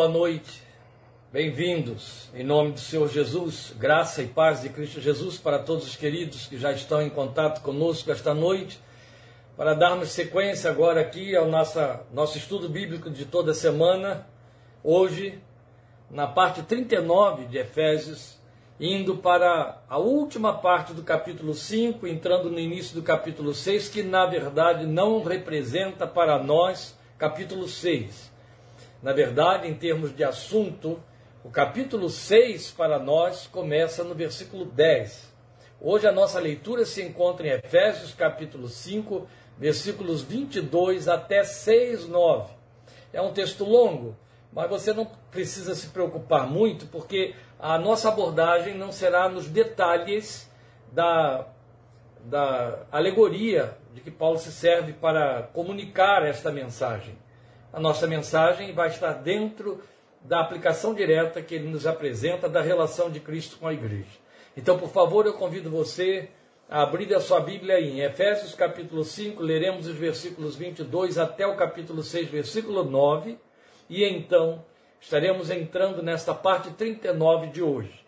Boa noite, bem-vindos em nome do Senhor Jesus, graça e paz de Cristo Jesus para todos os queridos que já estão em contato conosco esta noite, para darmos sequência agora aqui ao nossa, nosso estudo bíblico de toda semana, hoje, na parte 39 de Efésios, indo para a última parte do capítulo 5, entrando no início do capítulo 6, que na verdade não representa para nós capítulo 6 na verdade, em termos de assunto, o capítulo 6 para nós começa no versículo 10. Hoje a nossa leitura se encontra em Efésios capítulo 5, versículos 22 até 6, 9. É um texto longo, mas você não precisa se preocupar muito, porque a nossa abordagem não será nos detalhes da, da alegoria de que Paulo se serve para comunicar esta mensagem a nossa mensagem vai estar dentro da aplicação direta que ele nos apresenta da relação de Cristo com a igreja. Então, por favor, eu convido você a abrir a sua Bíblia em Efésios capítulo 5, leremos os versículos 22 até o capítulo 6, versículo 9, e então estaremos entrando nesta parte 39 de hoje.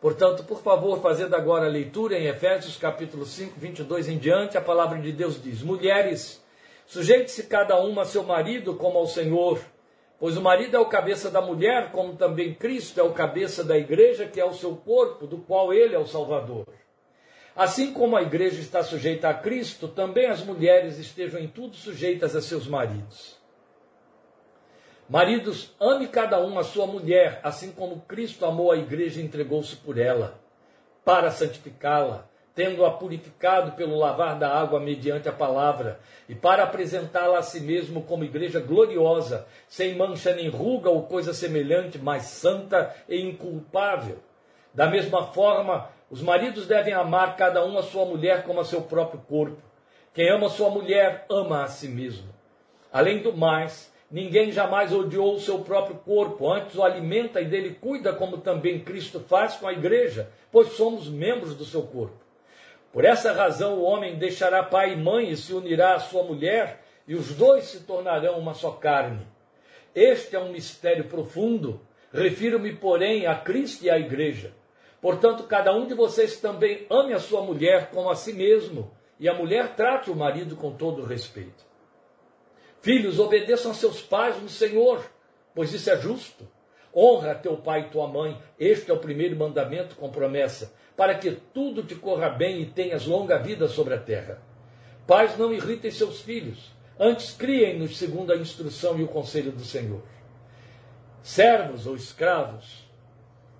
Portanto, por favor, fazendo agora a leitura em Efésios capítulo 5, 22 em diante, a palavra de Deus diz: Mulheres, Sujeite-se cada uma a seu marido como ao Senhor, pois o marido é o cabeça da mulher, como também Cristo é o cabeça da igreja, que é o seu corpo, do qual ele é o Salvador. Assim como a igreja está sujeita a Cristo, também as mulheres estejam em tudo sujeitas a seus maridos. Maridos, ame cada um a sua mulher, assim como Cristo amou a igreja e entregou-se por ela, para santificá-la tendo-a purificado pelo lavar da água mediante a palavra, e para apresentá-la a si mesmo como igreja gloriosa, sem mancha nem ruga ou coisa semelhante, mas santa e inculpável. Da mesma forma, os maridos devem amar cada um a sua mulher como a seu próprio corpo. Quem ama sua mulher, ama a si mesmo. Além do mais, ninguém jamais odiou o seu próprio corpo, antes o alimenta e dele cuida, como também Cristo faz com a igreja, pois somos membros do seu corpo. Por essa razão o homem deixará pai e mãe e se unirá à sua mulher, e os dois se tornarão uma só carne. Este é um mistério profundo. Refiro-me, porém, a Cristo e à igreja. Portanto, cada um de vocês também ame a sua mulher como a si mesmo, e a mulher trate o marido com todo respeito. Filhos, obedeçam a seus pais no Senhor, pois isso é justo. Honra teu pai e tua mãe, este é o primeiro mandamento com promessa, para que tudo te corra bem e tenhas longa vida sobre a terra. Pais, não irritem seus filhos, antes criem-nos segundo a instrução e o conselho do Senhor. Servos ou escravos,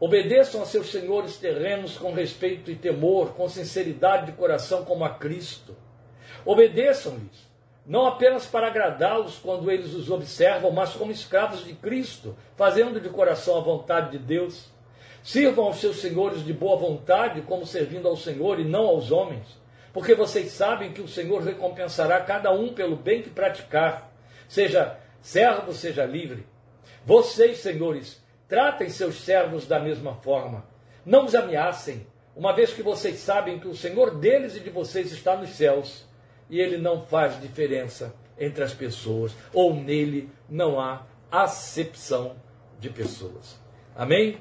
obedeçam a seus senhores terrenos com respeito e temor, com sinceridade de coração, como a Cristo. Obedeçam-lhes, não apenas para agradá-los quando eles os observam, mas como escravos de Cristo, fazendo de coração a vontade de Deus Sirvam aos seus senhores de boa vontade, como servindo ao Senhor e não aos homens, porque vocês sabem que o Senhor recompensará cada um pelo bem que praticar, seja servo, seja livre. Vocês, senhores, tratem seus servos da mesma forma. Não os ameacem, uma vez que vocês sabem que o Senhor deles e de vocês está nos céus, e ele não faz diferença entre as pessoas, ou nele não há acepção de pessoas. Amém?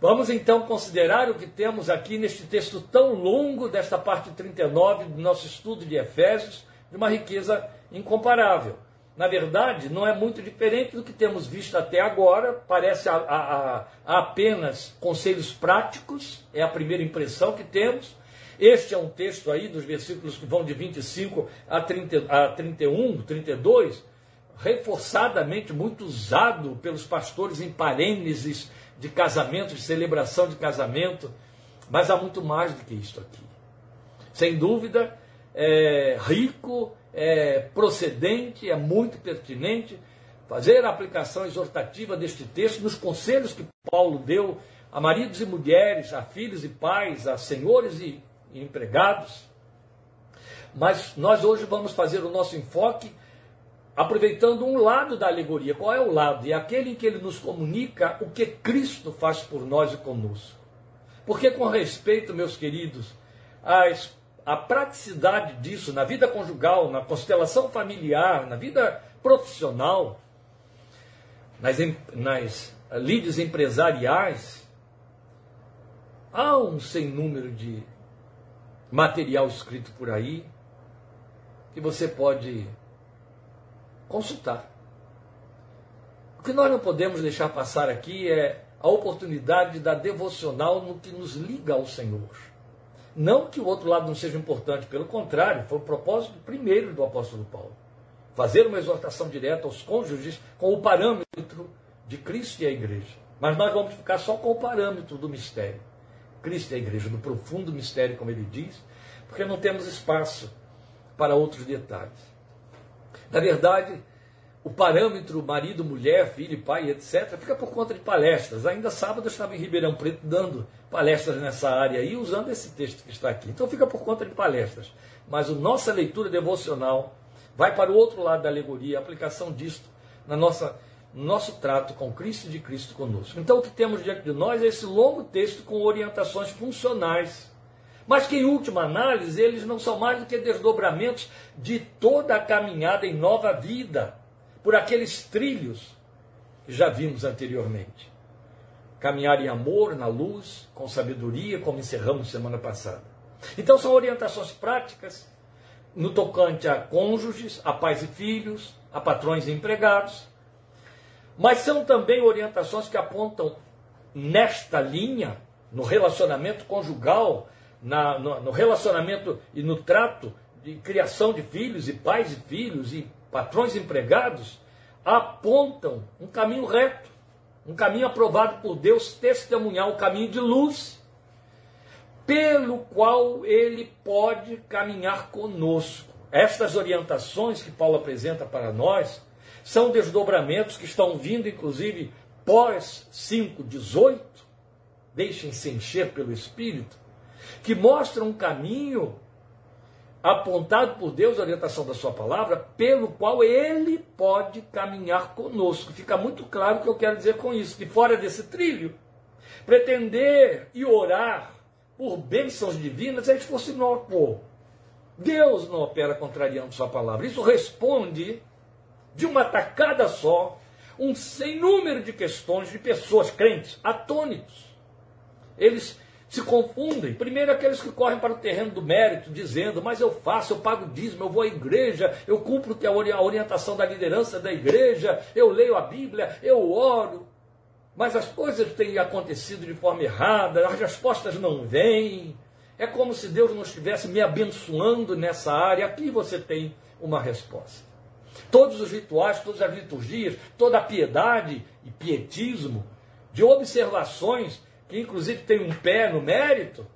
Vamos então considerar o que temos aqui neste texto tão longo, desta parte 39 do nosso estudo de Efésios, de uma riqueza incomparável. Na verdade, não é muito diferente do que temos visto até agora, parece a, a, a apenas conselhos práticos, é a primeira impressão que temos. Este é um texto aí dos versículos que vão de 25 a, 30, a 31, 32, reforçadamente muito usado pelos pastores em parênteses de casamento, de celebração de casamento, mas há muito mais do que isso aqui. Sem dúvida, é rico, é procedente, é muito pertinente fazer a aplicação exortativa deste texto nos conselhos que Paulo deu a maridos e mulheres, a filhos e pais, a senhores e, e empregados. Mas nós hoje vamos fazer o nosso enfoque aproveitando um lado da alegoria. Qual é o lado? É aquele em que ele nos comunica o que Cristo faz por nós e conosco. Porque, com respeito, meus queridos, as, a praticidade disso na vida conjugal, na constelação familiar, na vida profissional, nas, nas lides empresariais, há um sem número de material escrito por aí que você pode consultar. O que nós não podemos deixar passar aqui é a oportunidade da devocional no que nos liga ao Senhor. Não que o outro lado não seja importante, pelo contrário, foi o propósito primeiro do apóstolo Paulo. Fazer uma exortação direta aos cônjuges com o parâmetro de Cristo e a igreja. Mas nós vamos ficar só com o parâmetro do mistério. Cristo e a igreja, do profundo mistério, como ele diz, porque não temos espaço para outros detalhes. Na verdade, o parâmetro marido, mulher, filho, pai, etc., fica por conta de palestras. Ainda sábado eu estava em Ribeirão Preto dando palestras nessa área aí, usando esse texto que está aqui. Então fica por conta de palestras. Mas a nossa leitura devocional vai para o outro lado da alegoria, a aplicação disto na nossa, no nosso trato com Cristo e de Cristo conosco. Então o que temos diante de nós é esse longo texto com orientações funcionais mas que, em última análise, eles não são mais do que desdobramentos de toda a caminhada em nova vida, por aqueles trilhos que já vimos anteriormente. Caminhar em amor, na luz, com sabedoria, como encerramos semana passada. Então, são orientações práticas no tocante a cônjuges, a pais e filhos, a patrões e empregados, mas são também orientações que apontam nesta linha, no relacionamento conjugal, na, no, no relacionamento e no trato de criação de filhos e pais e filhos e patrões e empregados, apontam um caminho reto, um caminho aprovado por Deus, testemunhar um caminho de luz, pelo qual ele pode caminhar conosco. Estas orientações que Paulo apresenta para nós são desdobramentos que estão vindo, inclusive, pós 5,18. Deixem-se encher pelo Espírito que mostra um caminho apontado por Deus, a orientação da sua palavra, pelo qual ele pode caminhar conosco. Fica muito claro o que eu quero dizer com isso, que fora desse trilho, pretender e orar por bênçãos divinas é esforço inócuo. Deus não opera contrariando sua palavra. Isso responde de uma tacada só um sem número de questões de pessoas crentes atônitos. Eles se confundem. Primeiro, aqueles que correm para o terreno do mérito, dizendo: Mas eu faço, eu pago dízimo, eu vou à igreja, eu cumpro a orientação da liderança da igreja, eu leio a Bíblia, eu oro. Mas as coisas têm acontecido de forma errada, as respostas não vêm. É como se Deus não estivesse me abençoando nessa área. Aqui você tem uma resposta. Todos os rituais, todas as liturgias, toda a piedade e pietismo, de observações que inclusive tem um pé no mérito,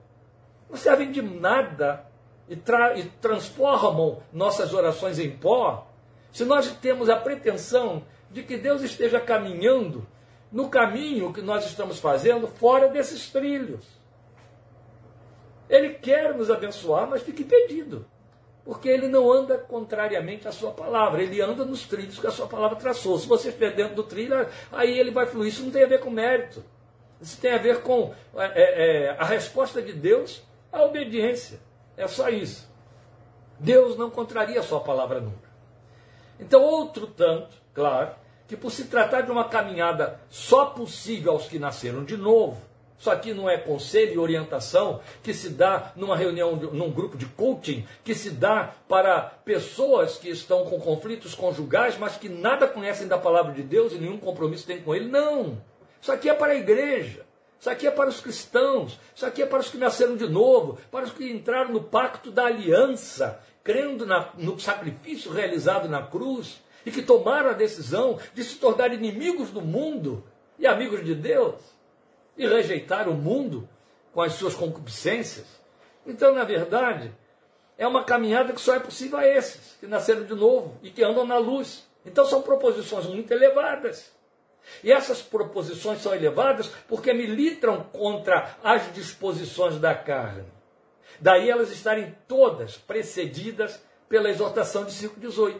não servem de nada e, tra e transformam nossas orações em pó, se nós temos a pretensão de que Deus esteja caminhando no caminho que nós estamos fazendo fora desses trilhos. Ele quer nos abençoar, mas fique impedido. Porque ele não anda contrariamente à sua palavra, ele anda nos trilhos que a sua palavra traçou. Se você estiver dentro do trilho, aí ele vai fluir. Isso não tem a ver com mérito. Isso tem a ver com é, é, é, a resposta de Deus à obediência. É só isso. Deus não contraria a sua palavra nunca. Então, outro tanto, claro, que por se tratar de uma caminhada só possível aos que nasceram de novo, isso aqui não é conselho e orientação que se dá numa reunião, num grupo de coaching, que se dá para pessoas que estão com conflitos conjugais, mas que nada conhecem da palavra de Deus e nenhum compromisso tem com ele. Não! Isso aqui é para a igreja. Isso aqui é para os cristãos. Isso aqui é para os que nasceram de novo. Para os que entraram no pacto da aliança, crendo na, no sacrifício realizado na cruz e que tomaram a decisão de se tornar inimigos do mundo e amigos de Deus e rejeitar o mundo com as suas concupiscências. Então, na verdade, é uma caminhada que só é possível a esses que nasceram de novo e que andam na luz. Então, são proposições muito elevadas. E essas proposições são elevadas porque militam contra as disposições da carne. Daí elas estarem todas precedidas pela exortação de 5,18.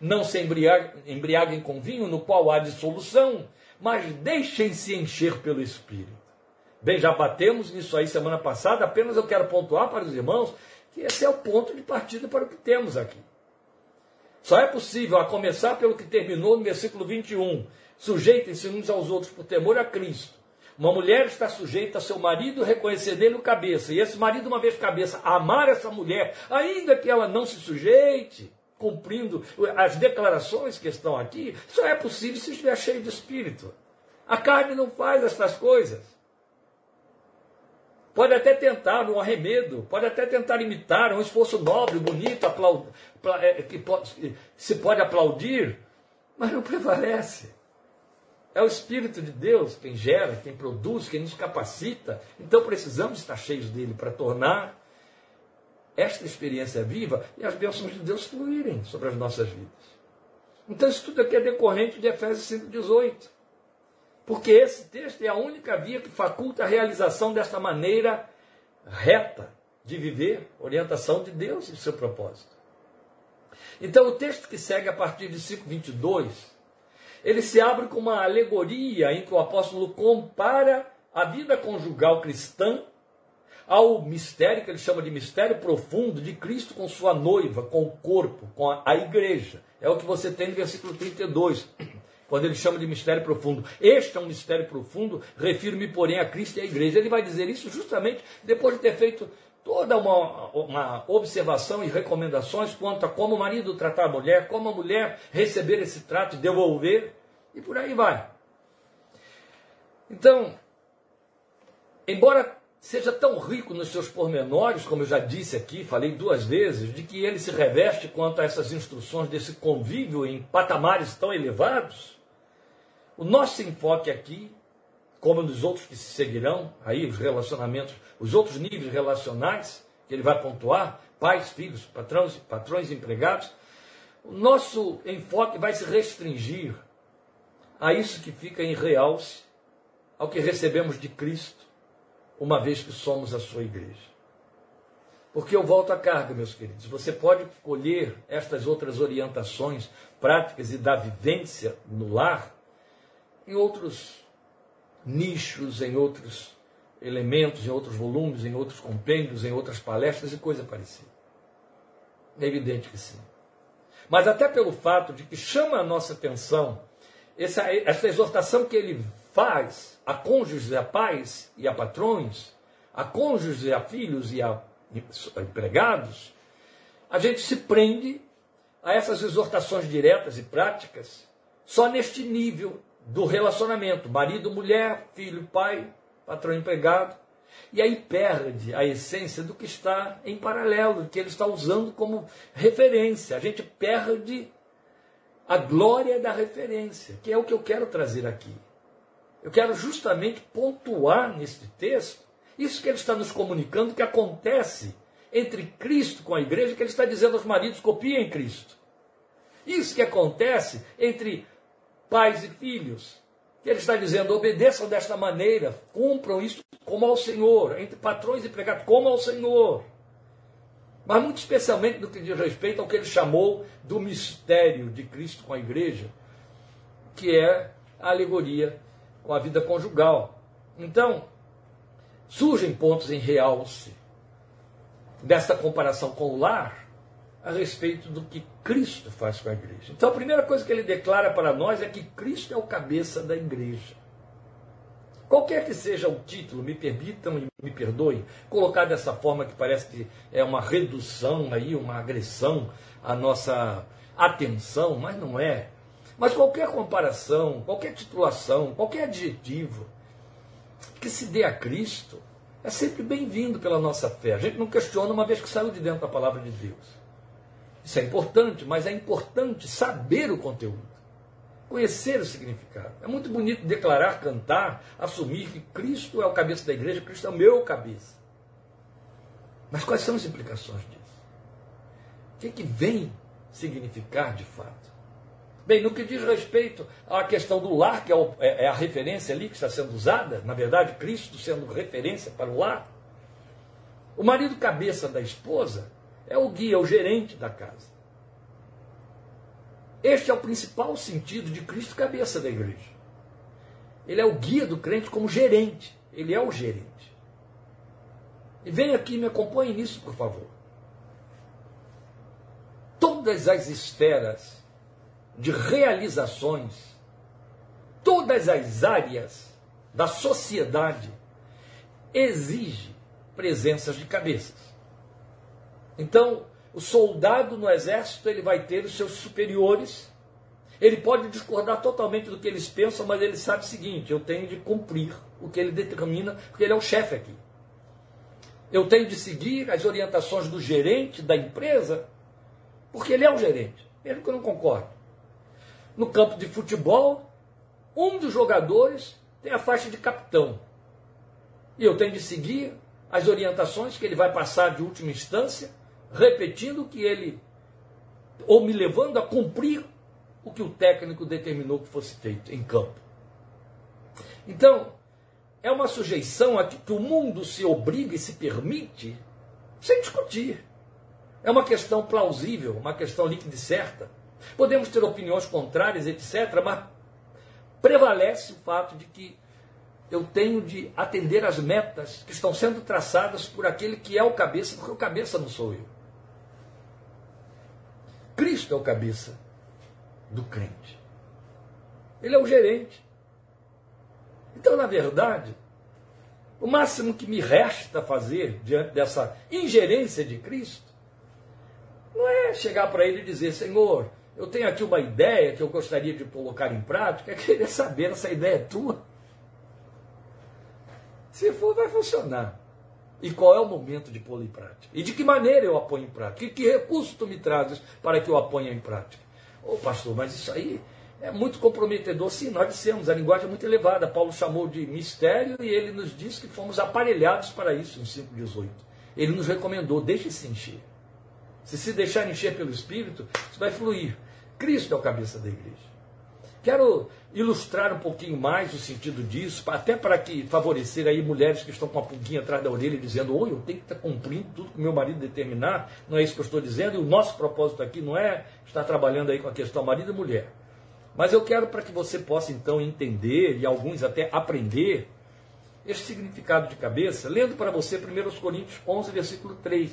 Não se embriaguem com vinho no qual há dissolução, mas deixem-se encher pelo Espírito. Bem, já batemos nisso aí semana passada, apenas eu quero pontuar para os irmãos que esse é o ponto de partida para o que temos aqui. Só é possível, a começar pelo que terminou no versículo 21, Sujeitem-se uns aos outros por temor a Cristo. Uma mulher está sujeita a seu marido reconhecer nele o cabeça. E esse marido, uma vez cabeça, amar essa mulher, ainda que ela não se sujeite, cumprindo as declarações que estão aqui, só é possível se estiver cheio de espírito. A carne não faz essas coisas. Pode até tentar um arremedo, pode até tentar imitar um esforço nobre, bonito, aplaud... É, que se pode aplaudir, mas não prevalece. É o Espírito de Deus quem gera, quem produz, quem nos capacita. Então precisamos estar cheios dele para tornar esta experiência viva e as bênçãos de Deus fluírem sobre as nossas vidas. Então isso tudo aqui é decorrente de Efésios 5,18. Porque esse texto é a única via que faculta a realização desta maneira reta de viver, orientação de Deus e seu propósito. Então o texto que segue a partir de 5,22 ele se abre com uma alegoria em que o apóstolo compara a vida conjugal cristã ao mistério que ele chama de mistério profundo de Cristo com sua noiva, com o corpo, com a, a igreja. É o que você tem no versículo 32, quando ele chama de mistério profundo. Este é um mistério profundo, refiro-me, porém, a Cristo e à igreja. Ele vai dizer isso justamente depois de ter feito toda uma, uma observação e recomendações quanto a como o marido tratar a mulher, como a mulher receber esse trato e devolver, e por aí vai. Então, embora seja tão rico nos seus pormenores, como eu já disse aqui, falei duas vezes, de que ele se reveste quanto a essas instruções desse convívio em patamares tão elevados, o nosso enfoque aqui, como nos outros que se seguirão, aí os relacionamentos os outros níveis relacionais que ele vai pontuar, pais, filhos, patrões, patrões empregados, o nosso enfoque vai se restringir a isso que fica em realce, ao que recebemos de Cristo, uma vez que somos a sua igreja. Porque eu volto à carga, meus queridos. Você pode colher estas outras orientações práticas e da vivência no lar em outros nichos, em outros elementos em outros volumes, em outros compêndios, em outras palestras e coisa parecida. É evidente que sim. Mas até pelo fato de que chama a nossa atenção essa, essa exortação que ele faz a cônjuges, a pais e a patrões, a cônjuges, a filhos e a empregados, a gente se prende a essas exortações diretas e práticas só neste nível do relacionamento, marido, mulher, filho, pai, patrão empregado, e aí perde a essência do que está em paralelo, que ele está usando como referência. A gente perde a glória da referência, que é o que eu quero trazer aqui. Eu quero justamente pontuar neste texto isso que ele está nos comunicando que acontece entre Cristo com a igreja, que ele está dizendo aos maridos: copiem Cristo. Isso que acontece entre pais e filhos, que ele está dizendo: obedeçam desta maneira, cumpram isso como ao Senhor, entre patrões e empregados, como ao Senhor. Mas muito especialmente no que diz respeito ao que ele chamou do mistério de Cristo com a igreja, que é a alegoria com a vida conjugal. Então, surgem pontos em realce desta comparação com o lar, a respeito do que Cristo faz com a igreja. Então a primeira coisa que ele declara para nós é que Cristo é o cabeça da igreja. Qualquer que seja o título, me permitam e me perdoem, colocar dessa forma que parece que é uma redução aí, uma agressão à nossa atenção, mas não é. Mas qualquer comparação, qualquer titulação, qualquer adjetivo que se dê a Cristo é sempre bem-vindo pela nossa fé. A gente não questiona uma vez que saiu de dentro da palavra de Deus. Isso é importante, mas é importante saber o conteúdo, conhecer o significado. É muito bonito declarar, cantar, assumir que Cristo é o cabeça da igreja, Cristo é o meu cabeça. Mas quais são as implicações disso? O que, é que vem significar de fato? Bem, no que diz respeito à questão do lar, que é, é, é a referência ali que está sendo usada, na verdade, Cristo sendo referência para o lar, o marido cabeça da esposa é o guia, o gerente da casa. Este é o principal sentido de Cristo, cabeça da igreja. Ele é o guia do crente como gerente. Ele é o gerente. E vem aqui, me acompanhe nisso, por favor. Todas as esferas de realizações todas as áreas da sociedade exige presenças de cabeças. Então, o soldado no exército ele vai ter os seus superiores. Ele pode discordar totalmente do que eles pensam, mas ele sabe o seguinte: eu tenho de cumprir o que ele determina, porque ele é o chefe aqui. Eu tenho de seguir as orientações do gerente da empresa, porque ele é o gerente, mesmo que eu não concorde. No campo de futebol, um dos jogadores tem a faixa de capitão. E eu tenho de seguir as orientações que ele vai passar de última instância, repetindo que ele, ou me levando a cumprir o que o técnico determinou que fosse feito em campo. Então, é uma sujeição a que o mundo se obriga e se permite sem discutir. É uma questão plausível, uma questão líquida e certa. Podemos ter opiniões contrárias, etc., mas prevalece o fato de que eu tenho de atender às metas que estão sendo traçadas por aquele que é o cabeça, porque o cabeça não sou eu. Cristo é o cabeça do crente. Ele é o gerente. Então, na verdade, o máximo que me resta fazer diante dessa ingerência de Cristo não é chegar para ele e dizer: Senhor, eu tenho aqui uma ideia que eu gostaria de colocar em prática, querer saber essa ideia é tua. Se for, vai funcionar. E qual é o momento de pô-la em prática? E de que maneira eu a ponho em prática? E que recurso tu me trazes para que eu a ponha em prática? Ô pastor, mas isso aí é muito comprometedor. Sim, nós dissemos, a linguagem é muito elevada. Paulo chamou de mistério e ele nos disse que fomos aparelhados para isso em 5,18. Ele nos recomendou, deixe-se encher. Se se deixar encher pelo Espírito, isso vai fluir. Cristo é o cabeça da igreja. Quero ilustrar um pouquinho mais o sentido disso, até para que favorecer aí mulheres que estão com a pulguinha atrás da orelha dizendo, oi, eu tenho que estar cumprindo tudo que meu marido determinar, não é isso que eu estou dizendo, e o nosso propósito aqui não é estar trabalhando aí com a questão marido e mulher. Mas eu quero para que você possa então entender, e alguns até aprender, esse significado de cabeça, lendo para você 1 Coríntios 11, versículo 3.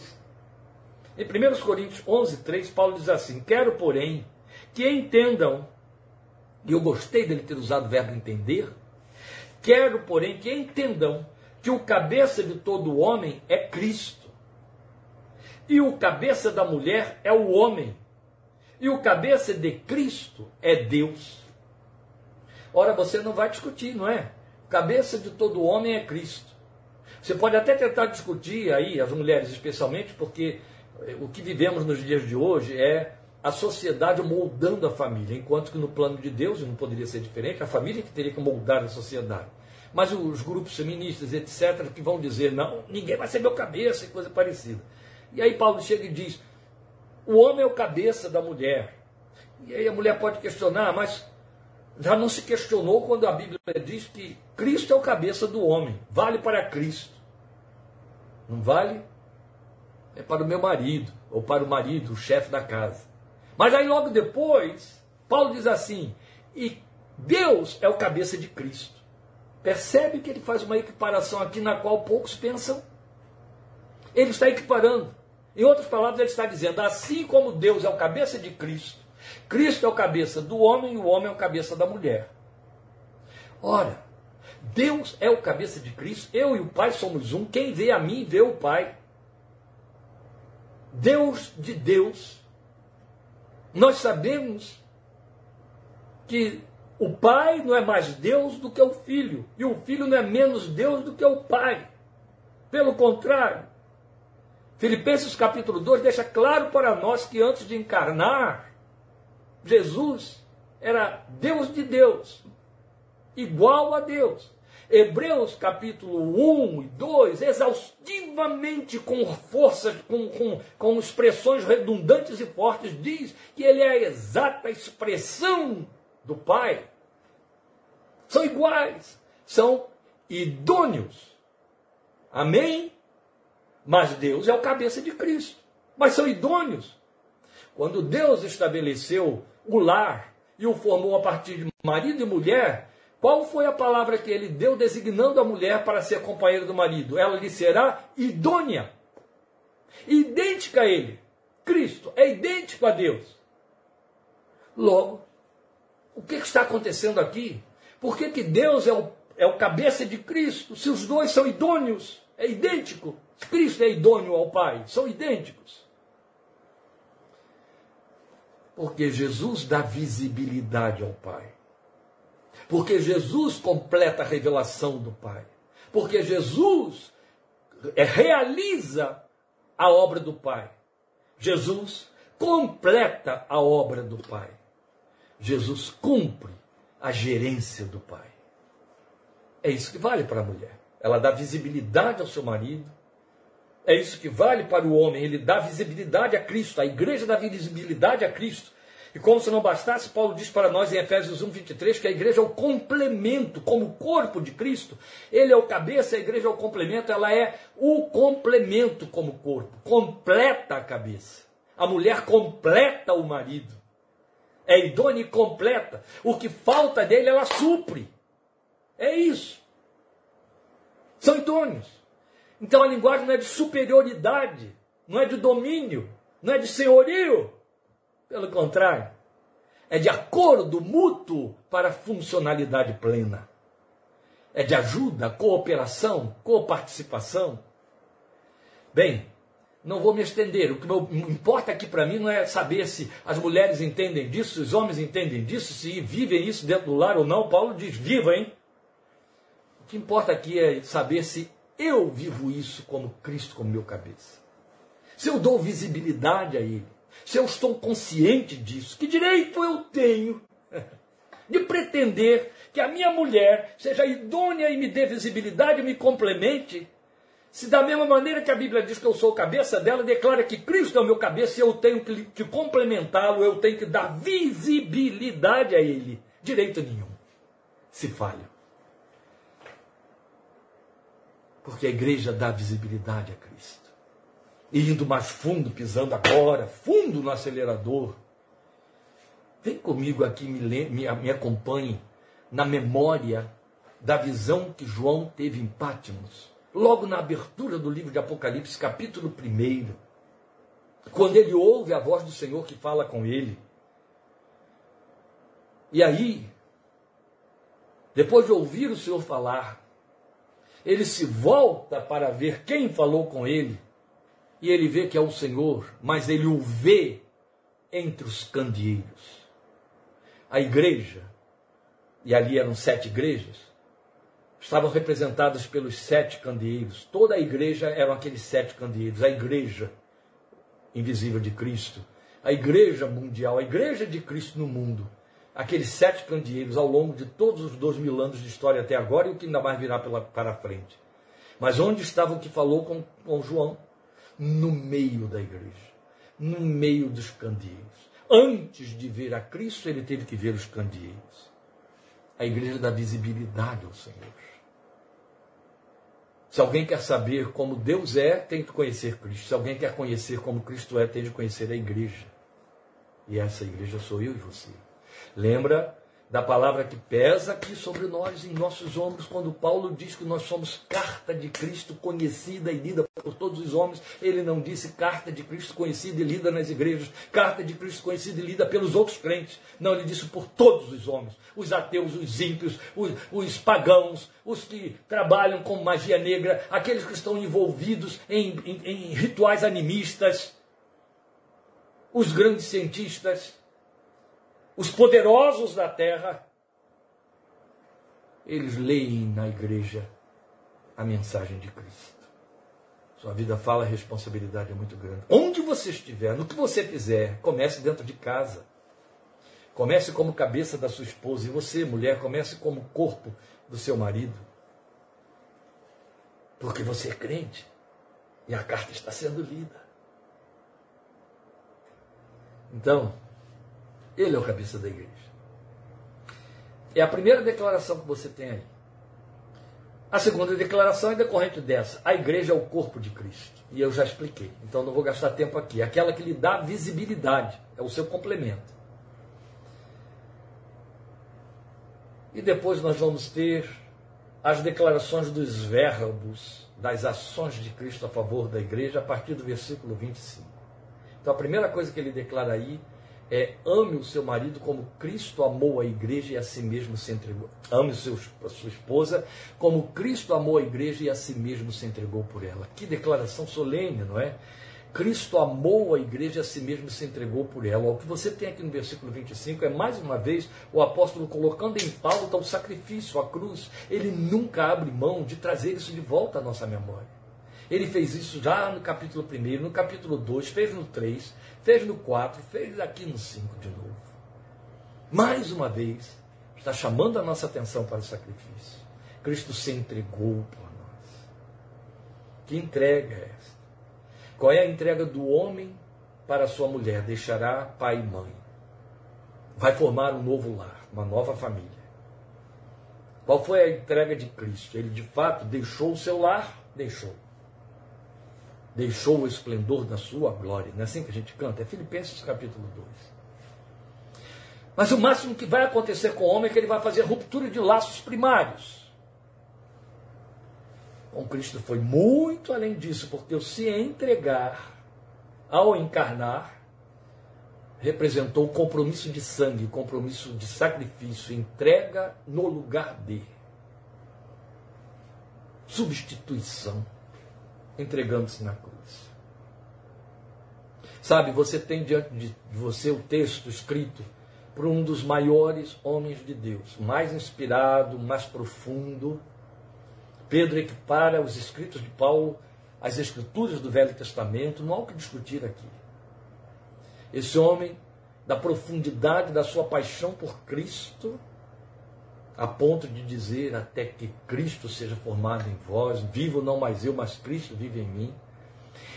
Em 1 Coríntios 11, 3, Paulo diz assim: Quero, porém, que entendam, e eu gostei dele ter usado o verbo entender, quero, porém, que entendam que o cabeça de todo homem é Cristo, e o cabeça da mulher é o homem, e o cabeça de Cristo é Deus. Ora, você não vai discutir, não é? Cabeça de todo homem é Cristo. Você pode até tentar discutir aí, as mulheres especialmente, porque o que vivemos nos dias de hoje é a sociedade moldando a família, enquanto que no plano de Deus, não poderia ser diferente, a família que teria que moldar a sociedade. Mas os grupos feministas, etc., que vão dizer, não, ninguém vai ser meu cabeça e coisa parecida. E aí Paulo chega e diz, o homem é o cabeça da mulher. E aí a mulher pode questionar, mas já não se questionou quando a Bíblia diz que Cristo é o cabeça do homem, vale para Cristo. Não vale é para o meu marido, ou para o marido, o chefe da casa. Mas aí logo depois, Paulo diz assim: e Deus é o cabeça de Cristo. Percebe que ele faz uma equiparação aqui na qual poucos pensam? Ele está equiparando. Em outras palavras, ele está dizendo: assim como Deus é o cabeça de Cristo, Cristo é o cabeça do homem e o homem é o cabeça da mulher. Ora, Deus é o cabeça de Cristo, eu e o Pai somos um. Quem vê a mim, vê o Pai. Deus de Deus, nós sabemos que o Pai não é mais Deus do que o Filho, e o Filho não é menos Deus do que o Pai. Pelo contrário, Filipenses capítulo 2 deixa claro para nós que antes de encarnar, Jesus era Deus de Deus, igual a Deus. Hebreus capítulo 1 e 2, exaustivamente com forças, com, com, com expressões redundantes e fortes, diz que ele é a exata expressão do Pai. São iguais, são idôneos. Amém? Mas Deus é o cabeça de Cristo. Mas são idôneos. Quando Deus estabeleceu o lar e o formou a partir de marido e mulher, qual foi a palavra que ele deu designando a mulher para ser companheira do marido? Ela lhe será idônea. Idêntica a ele. Cristo é idêntico a Deus. Logo, o que está acontecendo aqui? Por que, que Deus é o, é o cabeça de Cristo? Se os dois são idôneos, é idêntico. Cristo é idôneo ao Pai, são idênticos. Porque Jesus dá visibilidade ao Pai. Porque Jesus completa a revelação do Pai. Porque Jesus é, realiza a obra do Pai. Jesus completa a obra do Pai. Jesus cumpre a gerência do Pai. É isso que vale para a mulher. Ela dá visibilidade ao seu marido. É isso que vale para o homem. Ele dá visibilidade a Cristo. A igreja dá visibilidade a Cristo. E como se não bastasse, Paulo diz para nós em Efésios 1, 23 que a igreja é o complemento, como o corpo de Cristo. Ele é o cabeça, a igreja é o complemento, ela é o complemento como corpo. Completa a cabeça. A mulher completa o marido. É idônea e completa. O que falta dele, ela supre. É isso. São idôneos. Então a linguagem não é de superioridade, não é de domínio, não é de senhorio pelo contrário, é de acordo mútuo para funcionalidade plena. É de ajuda, cooperação, coparticipação. Bem, não vou me estender. O que importa aqui para mim não é saber se as mulheres entendem disso, se os homens entendem disso, se vivem isso dentro do lar ou não. Paulo diz: viva, hein? O que importa aqui é saber se eu vivo isso como Cristo, como meu cabeça. Se eu dou visibilidade a Ele se eu estou consciente disso, que direito eu tenho de pretender que a minha mulher seja idônea e me dê visibilidade, me complemente, se da mesma maneira que a Bíblia diz que eu sou cabeça dela, declara que Cristo é o meu cabeça e eu tenho que, que complementá-lo, eu tenho que dar visibilidade a ele. Direito nenhum. Se falha. Porque a igreja dá visibilidade a Cristo indo mais fundo, pisando agora, fundo no acelerador. Vem comigo aqui, me, me, me acompanhe na memória da visão que João teve em Pátimos, logo na abertura do livro de Apocalipse, capítulo 1, quando ele ouve a voz do Senhor que fala com ele. E aí, depois de ouvir o Senhor falar, ele se volta para ver quem falou com ele e ele vê que é o Senhor, mas ele o vê entre os candeeiros. A igreja, e ali eram sete igrejas, estavam representadas pelos sete candeeiros. Toda a igreja eram aqueles sete candeeiros. A igreja invisível de Cristo, a igreja mundial, a igreja de Cristo no mundo. Aqueles sete candeeiros ao longo de todos os dois mil anos de história até agora e o que ainda mais virá pela, para frente. Mas onde estava o que falou com, com João? No meio da igreja, no meio dos candeeiros. Antes de ver a Cristo, ele teve que ver os candeeiros. A igreja dá visibilidade ao Senhor. Se alguém quer saber como Deus é, tem que conhecer Cristo. Se alguém quer conhecer como Cristo é, tem que conhecer a igreja. E essa igreja sou eu e você. Lembra da palavra que pesa aqui sobre nós, em nossos ombros, quando Paulo diz que nós somos carta de Cristo conhecida e lida por todos os homens, ele não disse carta de Cristo conhecida e lida nas igrejas, carta de Cristo conhecida e lida pelos outros crentes. Não, ele disse por todos os homens, os ateus, os ímpios, os, os pagãos, os que trabalham com magia negra, aqueles que estão envolvidos em, em, em rituais animistas, os grandes cientistas os poderosos da terra, eles leem na igreja a mensagem de Cristo. Sua vida fala, a responsabilidade é muito grande. Onde você estiver, no que você fizer, comece dentro de casa. Comece como cabeça da sua esposa. E você, mulher, comece como corpo do seu marido. Porque você é crente. E a carta está sendo lida. Então, ele é o cabeça da igreja. É a primeira declaração que você tem aí. A segunda declaração é decorrente dessa. A igreja é o corpo de Cristo. E eu já expliquei. Então não vou gastar tempo aqui. Aquela que lhe dá visibilidade. É o seu complemento. E depois nós vamos ter as declarações dos verbos, das ações de Cristo a favor da igreja, a partir do versículo 25. Então a primeira coisa que ele declara aí é ame o seu marido como Cristo amou a igreja e a si mesmo se entregou. Ame seu, a sua esposa como Cristo amou a igreja e a si mesmo se entregou por ela. Que declaração solene, não é? Cristo amou a igreja e a si mesmo se entregou por ela. O que você tem aqui no versículo 25 é mais uma vez o apóstolo colocando em pauta o sacrifício, a cruz. Ele nunca abre mão de trazer isso de volta à nossa memória. Ele fez isso já no capítulo 1, no capítulo 2, fez no 3, fez no 4, fez aqui no 5 de novo. Mais uma vez, está chamando a nossa atenção para o sacrifício. Cristo se entregou por nós. Que entrega é essa? Qual é a entrega do homem para sua mulher? Deixará pai e mãe. Vai formar um novo lar, uma nova família. Qual foi a entrega de Cristo? Ele de fato deixou o seu lar? Deixou deixou o esplendor da sua glória. Não é assim que a gente canta? É Filipenses capítulo 2. Mas o máximo que vai acontecer com o homem é que ele vai fazer ruptura de laços primários. Com Cristo foi muito além disso, porque o se entregar ao encarnar representou compromisso de sangue, compromisso de sacrifício, entrega no lugar de substituição entregando-se na cruz. Sabe, você tem diante de você o texto escrito por um dos maiores homens de Deus, mais inspirado, mais profundo. Pedro equipara os escritos de Paulo às escrituras do Velho Testamento, não há o que discutir aqui. Esse homem, da profundidade da sua paixão por Cristo, a ponto de dizer até que Cristo seja formado em vós, vivo não mais eu, mas Cristo vive em mim.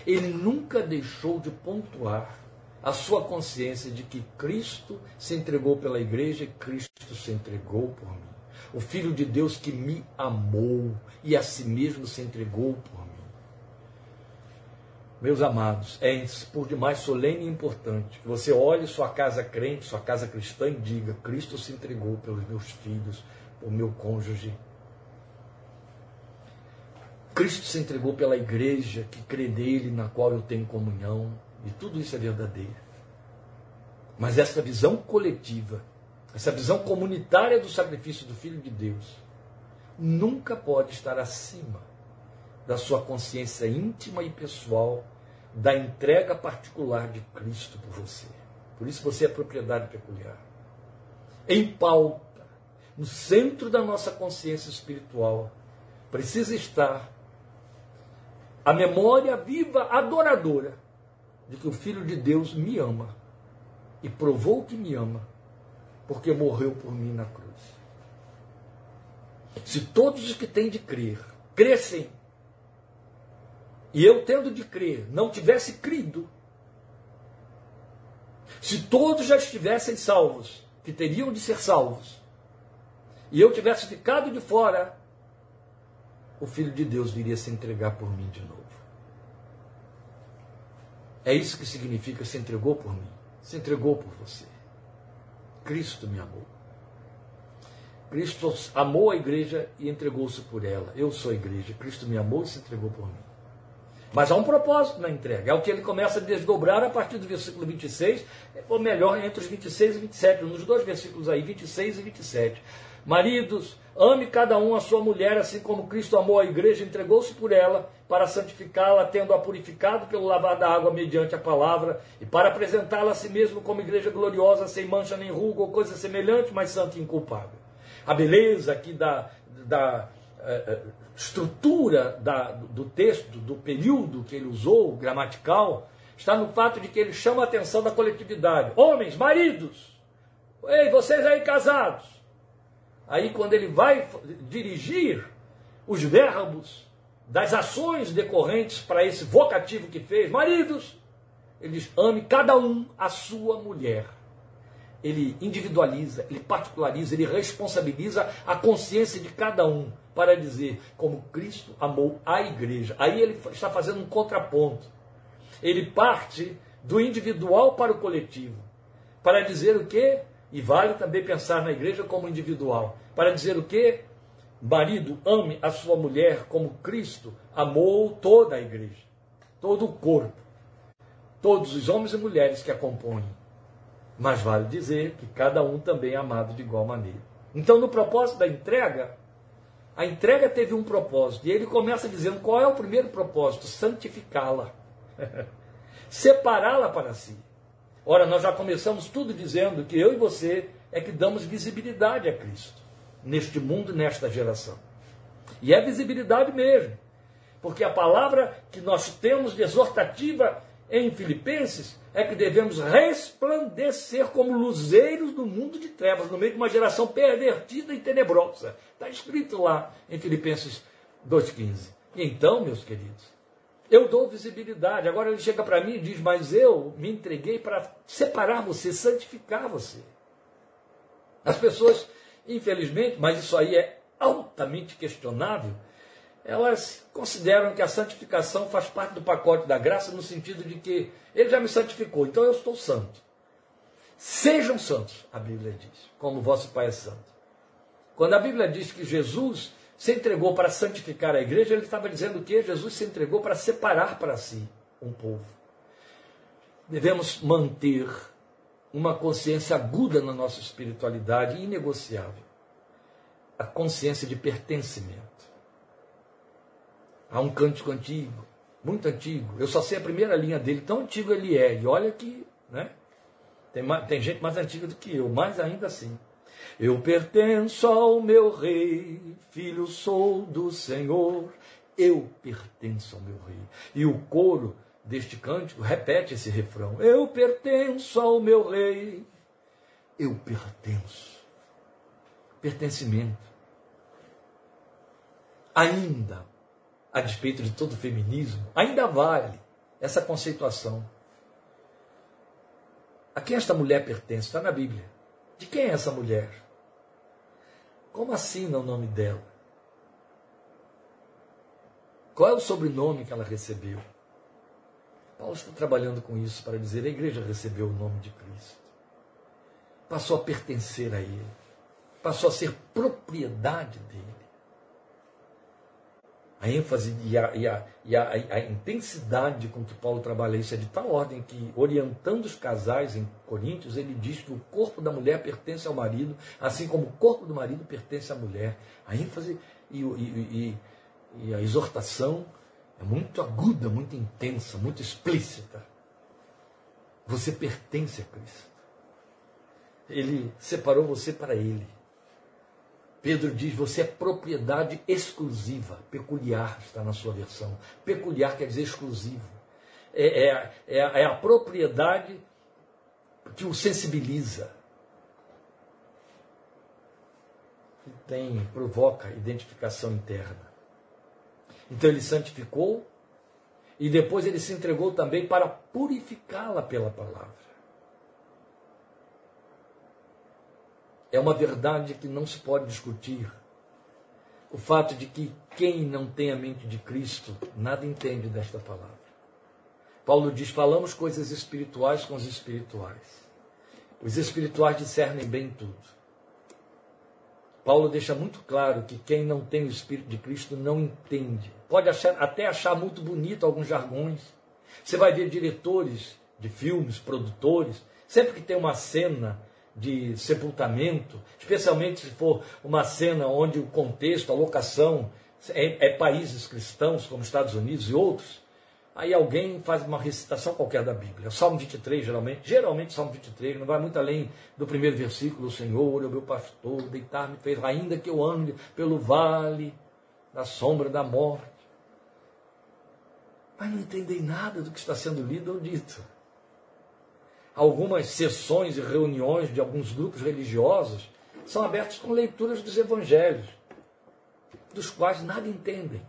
Ele nunca deixou de pontuar a sua consciência de que Cristo se entregou pela igreja e Cristo se entregou por mim. O Filho de Deus que me amou e a si mesmo se entregou por mim. Meus amados, é por demais solene e importante que você olhe sua casa crente, sua casa cristã e diga: Cristo se entregou pelos meus filhos, o meu cônjuge. Cristo se entregou pela igreja que crê nele, na qual eu tenho comunhão, e tudo isso é verdadeiro. Mas essa visão coletiva, essa visão comunitária do sacrifício do Filho de Deus, nunca pode estar acima da sua consciência íntima e pessoal, da entrega particular de Cristo por você. Por isso você é propriedade peculiar. Em pauta no centro da nossa consciência espiritual, precisa estar a memória viva, adoradora, de que o Filho de Deus me ama e provou que me ama, porque morreu por mim na cruz. Se todos os que têm de crer crescem, e eu tendo de crer não tivesse crido, se todos já estivessem salvos, que teriam de ser salvos, e eu tivesse ficado de fora, o Filho de Deus viria se entregar por mim de novo. É isso que significa se entregou por mim, se entregou por você. Cristo me amou. Cristo amou a igreja e entregou-se por ela. Eu sou a igreja. Cristo me amou e se entregou por mim. Mas há um propósito na entrega. É o que ele começa a desdobrar a partir do versículo 26, ou melhor, entre os 26 e 27, nos dois versículos aí, 26 e 27. Maridos, ame cada um a sua mulher, assim como Cristo amou a igreja, entregou-se por ela para santificá-la, tendo-a purificado pelo lavar da água mediante a palavra, e para apresentá-la a si mesmo como igreja gloriosa, sem mancha nem ruga ou coisa semelhante, mas santa e inculpável. A beleza aqui da, da estrutura da, do texto, do período que ele usou, gramatical, está no fato de que ele chama a atenção da coletividade. Homens, maridos, ei, vocês aí casados, Aí, quando ele vai dirigir os verbos das ações decorrentes para esse vocativo que fez, maridos, ele diz: ame cada um a sua mulher. Ele individualiza, ele particulariza, ele responsabiliza a consciência de cada um para dizer como Cristo amou a igreja. Aí ele está fazendo um contraponto. Ele parte do individual para o coletivo. Para dizer o quê? E vale também pensar na igreja como individual. Para dizer o quê? Marido, ame a sua mulher como Cristo amou toda a igreja, todo o corpo, todos os homens e mulheres que a compõem. Mas vale dizer que cada um também é amado de igual maneira. Então, no propósito da entrega, a entrega teve um propósito. E ele começa dizendo qual é o primeiro propósito: santificá-la, separá-la para si. Ora, nós já começamos tudo dizendo que eu e você é que damos visibilidade a Cristo neste mundo, nesta geração. E é visibilidade mesmo. Porque a palavra que nós temos de exortativa em Filipenses é que devemos resplandecer como luzeiros no mundo de trevas, no meio de uma geração pervertida e tenebrosa. Está escrito lá em Filipenses 2,15. Então, meus queridos, eu dou visibilidade. Agora ele chega para mim e diz: Mas eu me entreguei para separar você, santificar você. As pessoas, infelizmente, mas isso aí é altamente questionável, elas consideram que a santificação faz parte do pacote da graça, no sentido de que ele já me santificou, então eu estou santo. Sejam santos, a Bíblia diz, como vosso Pai é santo. Quando a Bíblia diz que Jesus se entregou para santificar a igreja, ele estava dizendo que Jesus se entregou para separar para si um povo. Devemos manter uma consciência aguda na nossa espiritualidade, inegociável. A consciência de pertencimento. Há um cântico antigo, muito antigo. Eu só sei a primeira linha dele, tão antigo ele é. E olha que, né? Tem, tem gente mais antiga do que eu, mas ainda assim. Eu pertenço ao meu rei, filho sou do Senhor. Eu pertenço ao meu rei. E o coro deste cântico repete esse refrão: Eu pertenço ao meu rei. Eu pertenço. Pertencimento. Ainda a despeito de todo o feminismo, ainda vale essa conceituação. A quem esta mulher pertence? Está na Bíblia. De quem é essa mulher? Como assina o nome dela? Qual é o sobrenome que ela recebeu? Paulo está trabalhando com isso para dizer: a igreja recebeu o nome de Cristo, passou a pertencer a Ele, passou a ser propriedade dele a ênfase e, a, e, a, e a, a, intensidade com que Paulo trabalha isso é de tal ordem que, orientando os casais em Coríntios, ele diz que o corpo da mulher pertence ao marido, assim como o corpo do marido pertence à mulher. A ênfase e, e, e a exortação é muito aguda, muito intensa, muito explícita. Você pertence a Cristo. Ele separou você para Ele. Pedro diz: você é propriedade exclusiva, peculiar está na sua versão. Peculiar quer dizer exclusivo. É, é, é, é a propriedade que o sensibiliza. Que tem, provoca identificação interna. Então ele santificou e depois ele se entregou também para purificá-la pela palavra. É uma verdade que não se pode discutir. O fato de que quem não tem a mente de Cristo nada entende desta palavra. Paulo diz: falamos coisas espirituais com os espirituais. Os espirituais discernem bem tudo. Paulo deixa muito claro que quem não tem o Espírito de Cristo não entende. Pode achar, até achar muito bonito alguns jargões. Você vai ver diretores de filmes, produtores, sempre que tem uma cena de sepultamento, especialmente se for uma cena onde o contexto, a locação é, é países cristãos, como Estados Unidos e outros, aí alguém faz uma recitação qualquer da Bíblia. Salmo 23, geralmente, geralmente Salmo 23, não vai muito além do primeiro versículo, o Senhor é o meu pastor, deitar-me fez, ainda que eu ande pelo vale da sombra da morte. Mas não entendem nada do que está sendo lido ou dito algumas sessões e reuniões de alguns grupos religiosos são abertas com leituras dos evangelhos, dos quais nada entendem,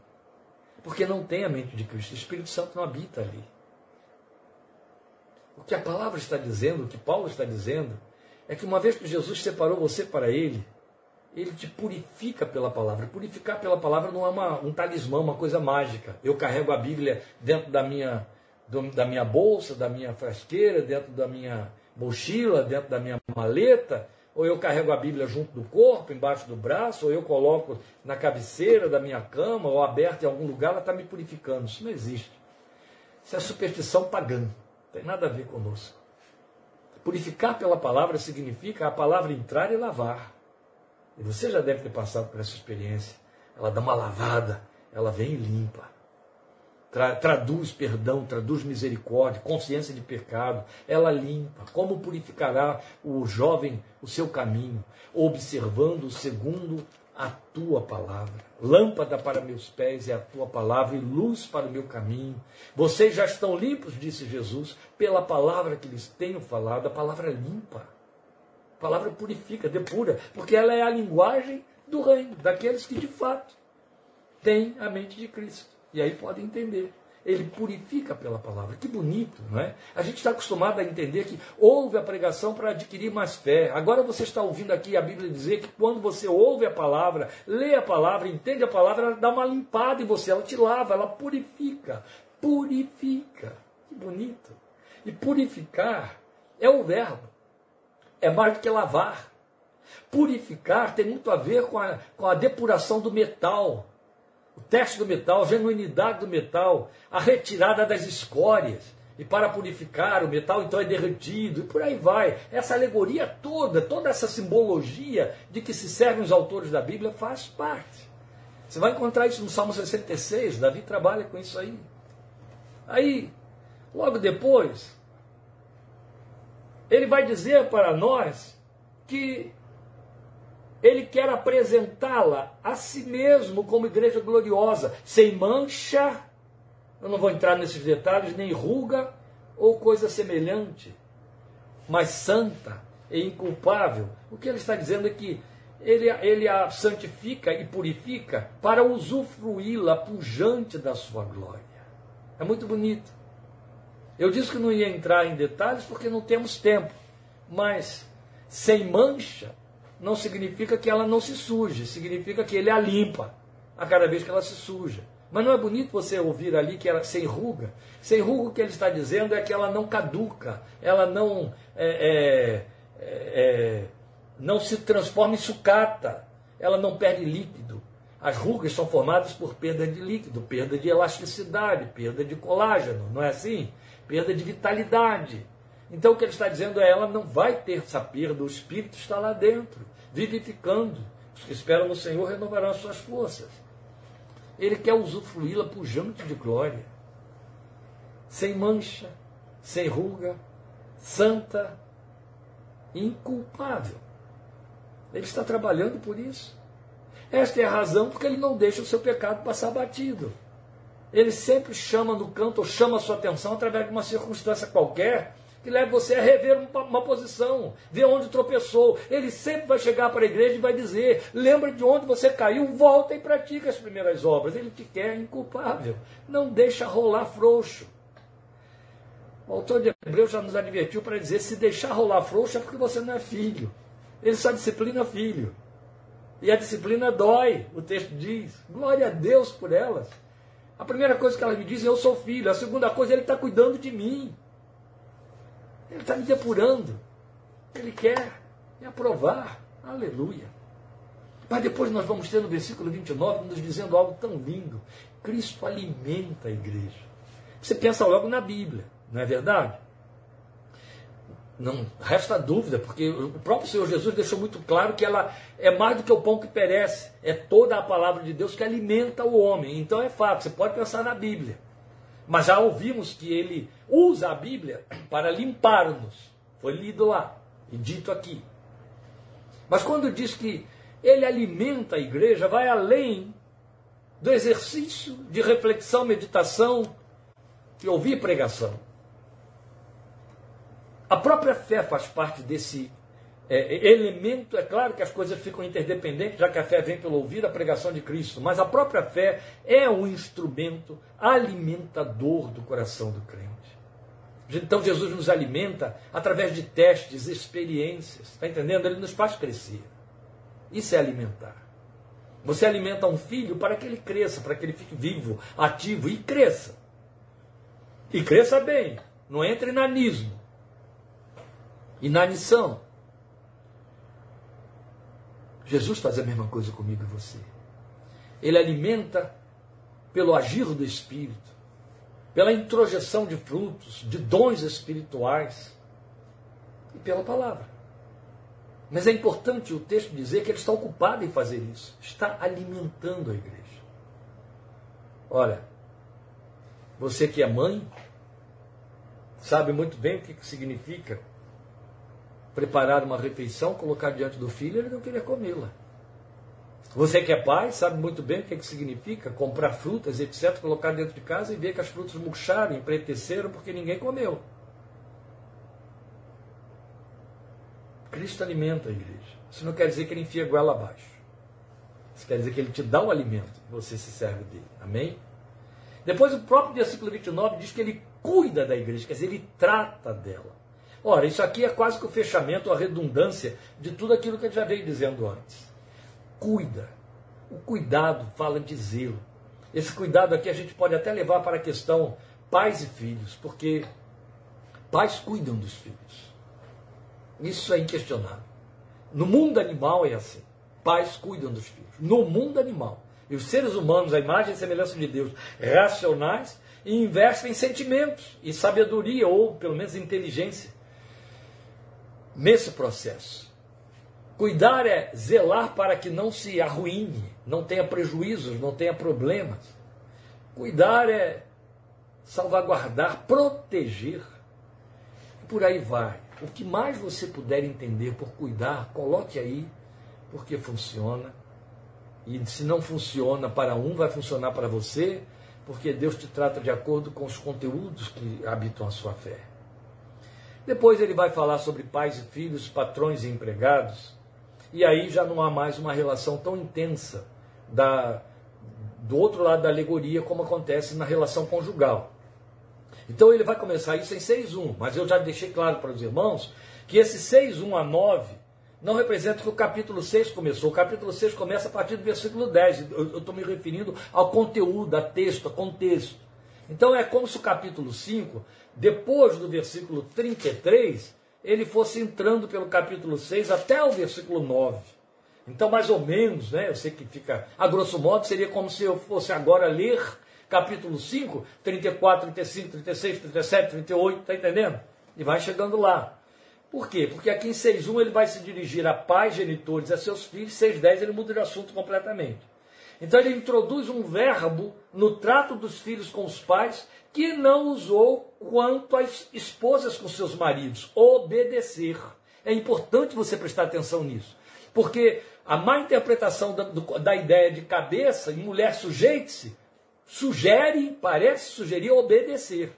porque não tem a mente de Cristo. O Espírito Santo não habita ali. O que a palavra está dizendo, o que Paulo está dizendo, é que uma vez que Jesus separou você para Ele, Ele te purifica pela palavra. Purificar pela palavra não é uma, um talismã, uma coisa mágica. Eu carrego a Bíblia dentro da minha do, da minha bolsa, da minha frasqueira, dentro da minha mochila, dentro da minha maleta, ou eu carrego a Bíblia junto do corpo, embaixo do braço, ou eu coloco na cabeceira da minha cama, ou aberta em algum lugar, ela está me purificando. Isso não existe. Isso é superstição pagã. Não tem nada a ver conosco. Purificar pela palavra significa a palavra entrar e lavar. E você já deve ter passado por essa experiência. Ela dá uma lavada, ela vem e limpa. Tra traduz perdão, traduz misericórdia, consciência de pecado. Ela limpa. Como purificará o jovem o seu caminho? Observando segundo a tua palavra. Lâmpada para meus pés é a tua palavra e luz para o meu caminho. Vocês já estão limpos, disse Jesus, pela palavra que lhes tenho falado. A palavra limpa. A palavra purifica, depura, porque ela é a linguagem do reino, daqueles que de fato têm a mente de Cristo. E aí podem entender ele purifica pela palavra. Que bonito, não é? A gente está acostumado a entender que ouve a pregação para adquirir mais fé. Agora você está ouvindo aqui a Bíblia dizer que quando você ouve a palavra, lê a palavra, entende a palavra, ela dá uma limpada em você, ela te lava, ela purifica. Purifica. Que bonito. E purificar é o verbo. É mais do que lavar. Purificar tem muito a ver com a, com a depuração do metal o teste do metal, a genuinidade do metal, a retirada das escórias. E para purificar o metal, então é derretido, e por aí vai. Essa alegoria toda, toda essa simbologia de que se servem os autores da Bíblia faz parte. Você vai encontrar isso no Salmo 66, Davi trabalha com isso aí. Aí, logo depois, ele vai dizer para nós que ele quer apresentá-la a si mesmo como igreja gloriosa, sem mancha, eu não vou entrar nesses detalhes, nem ruga ou coisa semelhante, mas santa e inculpável. O que ele está dizendo é que ele, ele a santifica e purifica para usufruí-la pujante da sua glória. É muito bonito. Eu disse que não ia entrar em detalhes porque não temos tempo, mas sem mancha não significa que ela não se suje, significa que ele a limpa a cada vez que ela se suja. Mas não é bonito você ouvir ali que ela sem ruga? Sem ruga o que ele está dizendo é que ela não caduca, ela não, é, é, é, não se transforma em sucata, ela não perde líquido. As rugas são formadas por perda de líquido, perda de elasticidade, perda de colágeno, não é assim? Perda de vitalidade. Então o que ele está dizendo é ela não vai ter essa perda, o espírito está lá dentro vivificando. Os que esperam no Senhor renovarão as suas forças. Ele quer usufruí-la pujante de glória, sem mancha, sem ruga, santa, inculpável. Ele está trabalhando por isso. Esta é a razão porque ele não deixa o seu pecado passar batido. Ele sempre chama no canto ou chama a sua atenção através de uma circunstância qualquer que leva você a rever uma, posição, ver onde tropeçou. Ele sempre vai chegar para a igreja e vai dizer: lembra de onde você caiu, volta e pratica as primeiras obras. Ele te quer inculpável. Não deixa rolar frouxo. O autor de Hebreus já nos advertiu para dizer: se deixar rolar frouxo é porque você não é filho. Ele só disciplina filho. E a disciplina dói, o texto diz. Glória a Deus por elas. A primeira coisa que elas me dizem, eu sou filho. A segunda coisa, ele está cuidando de mim. Ele está me depurando. Ele quer me aprovar. Aleluia. Mas depois nós vamos ter no versículo 29 nos dizendo algo tão lindo. Cristo alimenta a igreja. Você pensa logo na Bíblia, não é verdade? Não resta dúvida, porque o próprio Senhor Jesus deixou muito claro que ela é mais do que o pão que perece, é toda a palavra de Deus que alimenta o homem. Então é fato, você pode pensar na Bíblia. Mas já ouvimos que ele usa a Bíblia para limpar-nos. Foi lido lá e dito aqui. Mas quando diz que ele alimenta a igreja, vai além do exercício de reflexão, meditação e ouvir pregação. A própria fé faz parte desse é, elemento, é claro que as coisas ficam interdependentes, já que a fé vem pelo ouvir a pregação de Cristo, mas a própria fé é um instrumento alimentador do coração do crente. Então Jesus nos alimenta através de testes, experiências, está entendendo? Ele nos faz crescer. Isso é alimentar. Você alimenta um filho para que ele cresça, para que ele fique vivo, ativo e cresça. E cresça bem, não entre na nismo, inanição Jesus faz a mesma coisa comigo e você. Ele alimenta pelo agir do Espírito, pela introjeção de frutos, de dons espirituais. e pela palavra. Mas é importante o texto dizer que ele está ocupado em fazer isso, está alimentando a igreja. Olha, você que é mãe, sabe muito bem o que significa preparar uma refeição, colocar diante do filho ele não querer comê-la. Você que é pai sabe muito bem o que, é que significa comprar frutas, etc., colocar dentro de casa e ver que as frutas murcharam, empreteceram porque ninguém comeu. Cristo alimenta a igreja. Isso não quer dizer que ele enfia goela abaixo. Isso quer dizer que ele te dá o alimento e você se serve dele. Amém? Depois o próprio versículo 29 diz que ele cuida da igreja, quer dizer, ele trata dela. Ora, isso aqui é quase que o fechamento, a redundância de tudo aquilo que eu já veio dizendo antes. Cuida. O cuidado fala de zelo. Esse cuidado aqui a gente pode até levar para a questão pais e filhos, porque pais cuidam dos filhos. Isso é inquestionável. No mundo animal é assim. Pais cuidam dos filhos. No mundo animal. E os seres humanos, a imagem e semelhança de Deus, racionais, investem em sentimentos e sabedoria, ou pelo menos inteligência nesse processo. Cuidar é zelar para que não se arruine, não tenha prejuízos, não tenha problemas. Cuidar é salvaguardar, proteger. E por aí vai. O que mais você puder entender por cuidar, coloque aí, porque funciona. E se não funciona para um, vai funcionar para você, porque Deus te trata de acordo com os conteúdos que habitam a sua fé. Depois ele vai falar sobre pais e filhos, patrões e empregados, e aí já não há mais uma relação tão intensa da, do outro lado da alegoria, como acontece na relação conjugal. Então ele vai começar isso em 6.1, mas eu já deixei claro para os irmãos que esse 6.1 a 9 não representa que o capítulo 6 começou. O capítulo 6 começa a partir do versículo 10. Eu estou me referindo ao conteúdo, a texto, a contexto. Então é como se o capítulo 5 depois do versículo 33, ele fosse entrando pelo capítulo 6 até o versículo 9. Então, mais ou menos, né, eu sei que fica, a grosso modo, seria como se eu fosse agora ler capítulo 5, 34, 35, 36, 37, 38, está entendendo? E vai chegando lá. Por quê? Porque aqui em 6.1 ele vai se dirigir a pais, genitores, a seus filhos, 6.10 ele muda de assunto completamente. Então ele introduz um verbo no trato dos filhos com os pais que não usou quanto às esposas com seus maridos, obedecer. É importante você prestar atenção nisso, porque a má interpretação da, da ideia de cabeça e mulher sujeite-se sugere, parece sugerir obedecer.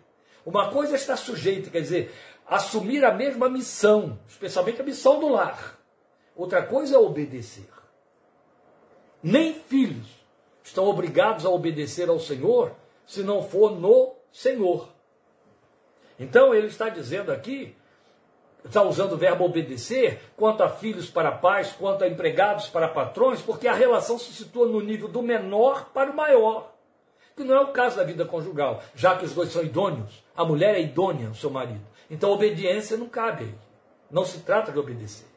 Uma coisa é estar sujeito, quer dizer, assumir a mesma missão, especialmente a missão do lar. Outra coisa é obedecer. Nem filhos estão obrigados a obedecer ao Senhor se não for no Senhor. Então ele está dizendo aqui, está usando o verbo obedecer, quanto a filhos para pais, quanto a empregados para patrões, porque a relação se situa no nível do menor para o maior. Que não é o caso da vida conjugal, já que os dois são idôneos. A mulher é idônea ao seu marido. Então obediência não cabe aí. Não se trata de obedecer.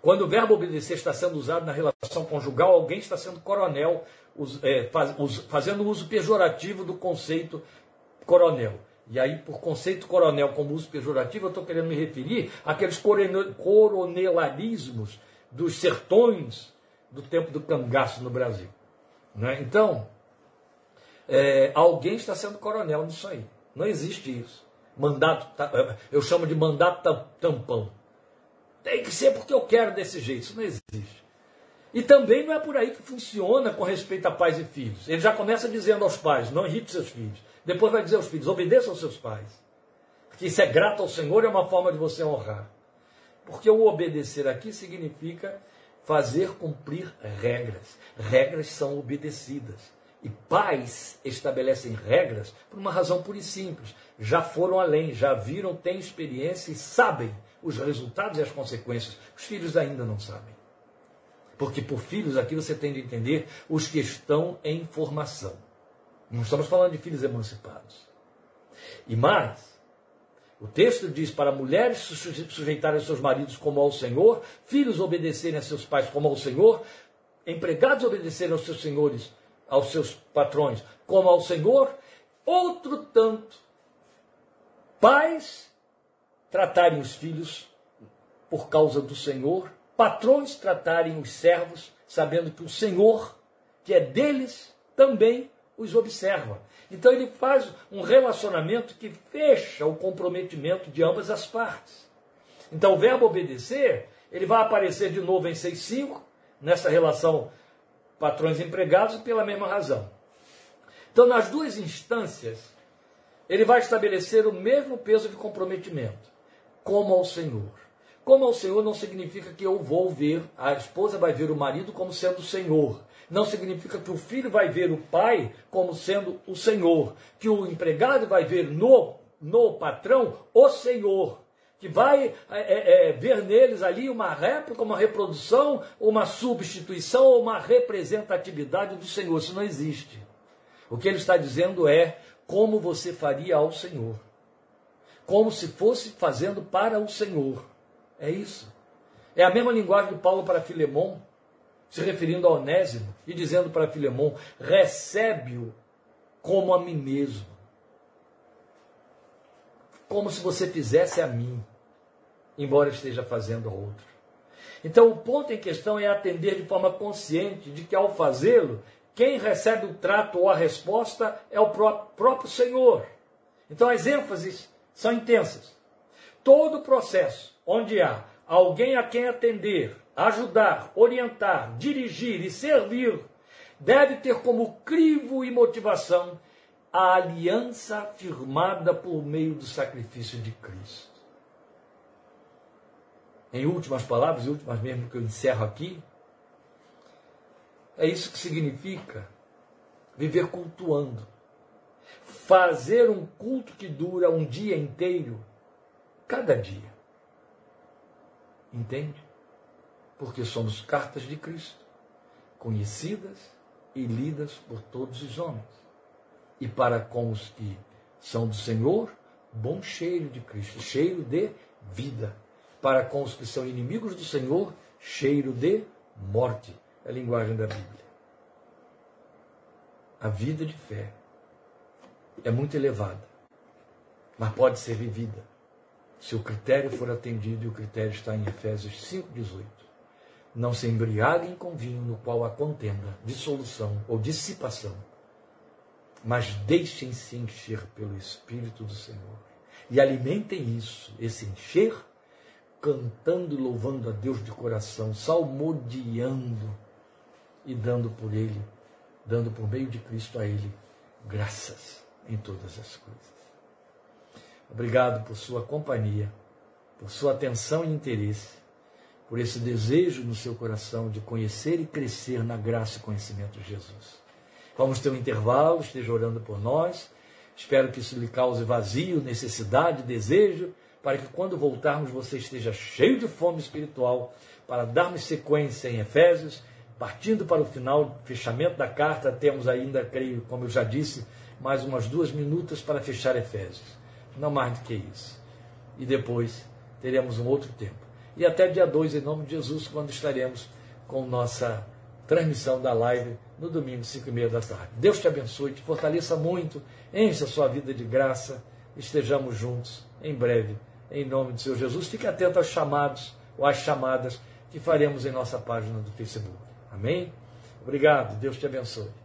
Quando o verbo obedecer está sendo usado na relação conjugal, alguém está sendo coronel é, faz, fazendo uso pejorativo do conceito coronel. E aí, por conceito coronel como uso pejorativo, eu estou querendo me referir àqueles coronelarismos dos sertões do tempo do cangaço no Brasil. Né? Então, é, alguém está sendo coronel nisso aí. Não existe isso. Mandato, eu chamo de mandato tampão. Tem que ser porque eu quero desse jeito. Isso não existe. E também não é por aí que funciona com respeito a pais e filhos. Ele já começa dizendo aos pais: não irrite seus filhos. Depois vai dizer aos filhos: obedeçam aos seus pais. Porque isso é grato ao Senhor, é uma forma de você honrar. Porque o obedecer aqui significa fazer cumprir regras. Regras são obedecidas. E pais estabelecem regras por uma razão pura e simples. Já foram além, já viram, têm experiência e sabem os resultados e as consequências. Os filhos ainda não sabem. Porque por filhos aqui você tem de entender os que estão em formação. Não estamos falando de filhos emancipados. E mais, o texto diz para mulheres sujeitarem seus maridos como ao Senhor, filhos obedecerem a seus pais como ao Senhor, empregados obedecerem aos seus senhores, aos seus patrões como ao Senhor, outro tanto, pais tratarem os filhos por causa do Senhor, patrões tratarem os servos, sabendo que o Senhor, que é deles, também os observa. Então ele faz um relacionamento que fecha o comprometimento de ambas as partes. Então o verbo obedecer, ele vai aparecer de novo em 6.5, nessa relação patrões empregados, pela mesma razão. Então nas duas instâncias, ele vai estabelecer o mesmo peso de comprometimento, como ao Senhor. Como ao Senhor não significa que eu vou ver, a esposa vai ver o marido como sendo o Senhor não significa que o filho vai ver o pai como sendo o Senhor, que o empregado vai ver no, no patrão o Senhor, que vai é, é, é ver neles ali uma réplica, uma reprodução, uma substituição ou uma representatividade do Senhor. Isso não existe. O que ele está dizendo é como você faria ao Senhor. Como se fosse fazendo para o Senhor. É isso. É a mesma linguagem de Paulo para Filemão se referindo a Onésimo e dizendo para Filemão: recebe-o como a mim mesmo. Como se você fizesse a mim, embora esteja fazendo a outro. Então, o ponto em questão é atender de forma consciente de que, ao fazê-lo, quem recebe o trato ou a resposta é o próprio Senhor. Então, as ênfases são intensas. Todo o processo onde há alguém a quem atender, ajudar, orientar, dirigir e servir, deve ter como crivo e motivação a aliança firmada por meio do sacrifício de Cristo. Em últimas palavras, e últimas mesmo que eu encerro aqui, é isso que significa viver cultuando. Fazer um culto que dura um dia inteiro, cada dia. Entende? porque somos cartas de Cristo, conhecidas e lidas por todos os homens. E para com os que são do Senhor, bom cheiro de Cristo, cheiro de vida. Para com os que são inimigos do Senhor, cheiro de morte. É a linguagem da Bíblia. A vida de fé é muito elevada, mas pode ser vivida se o critério for atendido, e o critério está em Efésios 5,18. Não se embriaguem com vinho no qual há contenda, dissolução ou dissipação, mas deixem-se encher pelo Espírito do Senhor. E alimentem isso, esse encher, cantando e louvando a Deus de coração, salmodiando e dando por Ele, dando por meio de Cristo a Ele graças em todas as coisas. Obrigado por sua companhia, por sua atenção e interesse por esse desejo no seu coração de conhecer e crescer na graça e conhecimento de Jesus. Vamos ter um intervalo, esteja orando por nós. Espero que isso lhe cause vazio, necessidade, desejo, para que quando voltarmos você esteja cheio de fome espiritual, para darmos sequência em Efésios, partindo para o final, fechamento da carta, temos ainda, creio, como eu já disse, mais umas duas minutos para fechar Efésios. Não mais do que isso. E depois teremos um outro tempo e até dia 2, em nome de Jesus, quando estaremos com nossa transmissão da live no domingo, 5 e meia da tarde. Deus te abençoe, te fortaleça muito, encha a sua vida de graça, estejamos juntos em breve, em nome do Senhor Jesus. Fique atento aos chamados ou às chamadas que faremos em nossa página do Facebook. Amém? Obrigado, Deus te abençoe.